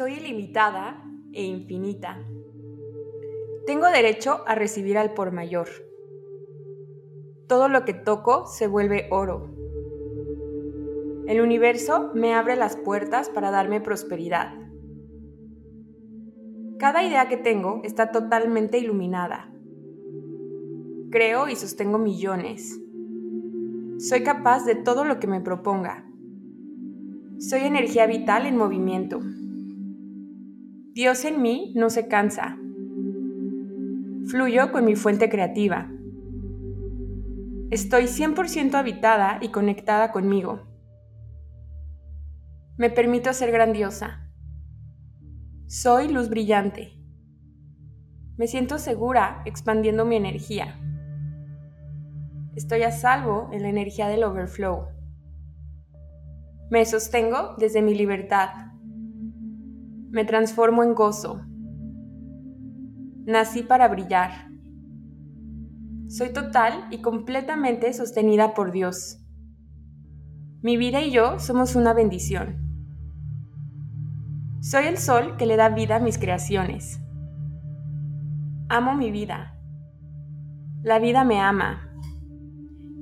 Soy ilimitada e infinita. Tengo derecho a recibir al por mayor. Todo lo que toco se vuelve oro. El universo me abre las puertas para darme prosperidad. Cada idea que tengo está totalmente iluminada. Creo y sostengo millones. Soy capaz de todo lo que me proponga. Soy energía vital en movimiento. Dios en mí no se cansa. Fluyo con mi fuente creativa. Estoy 100% habitada y conectada conmigo. Me permito ser grandiosa. Soy luz brillante. Me siento segura expandiendo mi energía. Estoy a salvo en la energía del overflow. Me sostengo desde mi libertad me transformo en gozo. Nací para brillar. Soy total y completamente sostenida por Dios. Mi vida y yo somos una bendición. Soy el sol que le da vida a mis creaciones. Amo mi vida. La vida me ama.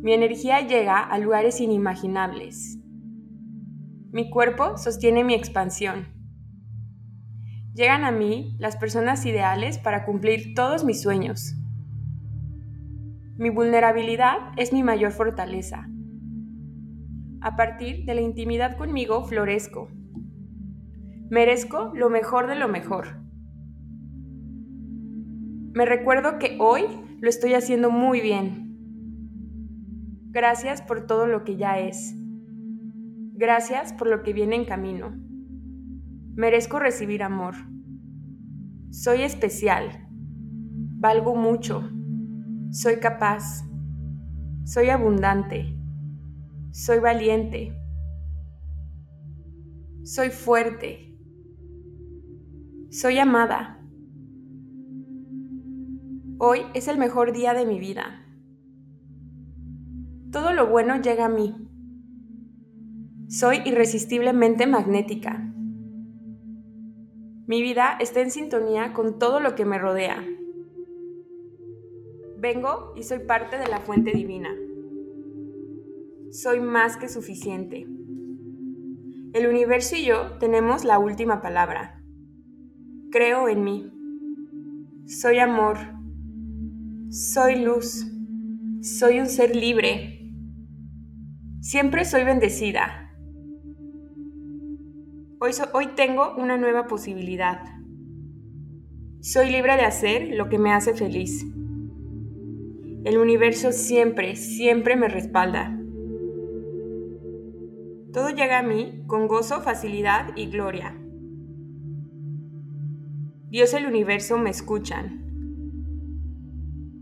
Mi energía llega a lugares inimaginables. Mi cuerpo sostiene mi expansión. Llegan a mí las personas ideales para cumplir todos mis sueños. Mi vulnerabilidad es mi mayor fortaleza. A partir de la intimidad conmigo florezco. Merezco lo mejor de lo mejor. Me recuerdo que hoy lo estoy haciendo muy bien. Gracias por todo lo que ya es. Gracias por lo que viene en camino. Merezco recibir amor. Soy especial. Valgo mucho. Soy capaz. Soy abundante. Soy valiente. Soy fuerte. Soy amada. Hoy es el mejor día de mi vida. Todo lo bueno llega a mí. Soy irresistiblemente magnética. Mi vida está en sintonía con todo lo que me rodea. Vengo y soy parte de la fuente divina. Soy más que suficiente. El universo y yo tenemos la última palabra. Creo en mí. Soy amor. Soy luz. Soy un ser libre. Siempre soy bendecida. Hoy, tengo una nueva posibilidad. Soy libre de hacer lo que me hace feliz. El universo siempre, siempre me respalda. Todo llega a mí con gozo, facilidad y gloria. Dios y el universo me escuchan.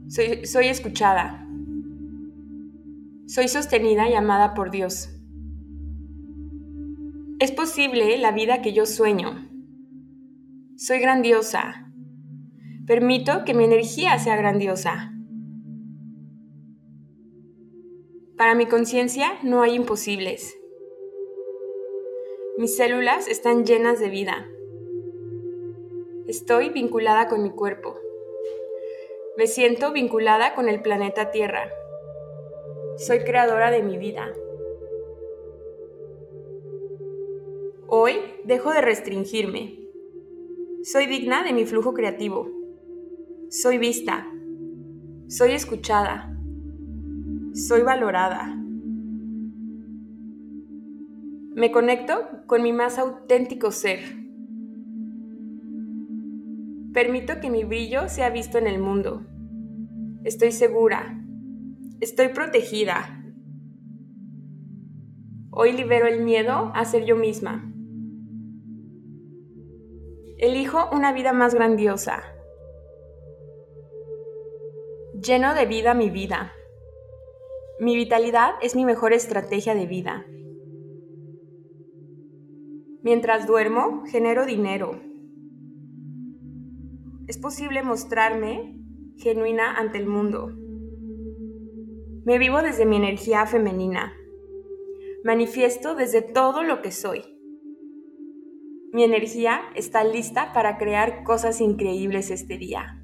Soy, soy escuchada. Soy sostenida y amada por Dios. Es posible la vida que yo sueño. Soy grandiosa. Permito que mi energía sea grandiosa. Para mi conciencia no hay imposibles. Mis células están llenas de vida. Estoy vinculada con mi cuerpo. Me siento vinculada con el planeta Tierra. Soy creadora de mi vida. Hoy dejo de restringirme. Soy digna de mi flujo creativo. Soy vista. Soy escuchada. Soy valorada. Me conecto con mi más auténtico ser. Permito que mi brillo sea visto en el mundo. Estoy segura. Estoy protegida. Hoy libero el miedo a ser yo misma. Elijo una vida más grandiosa. Lleno de vida mi vida. Mi vitalidad es mi mejor estrategia de vida. Mientras duermo, genero dinero. Es posible mostrarme genuina ante el mundo. Me vivo desde mi energía femenina. Manifiesto desde todo lo que soy. Mi energía está lista para crear cosas increíbles este día.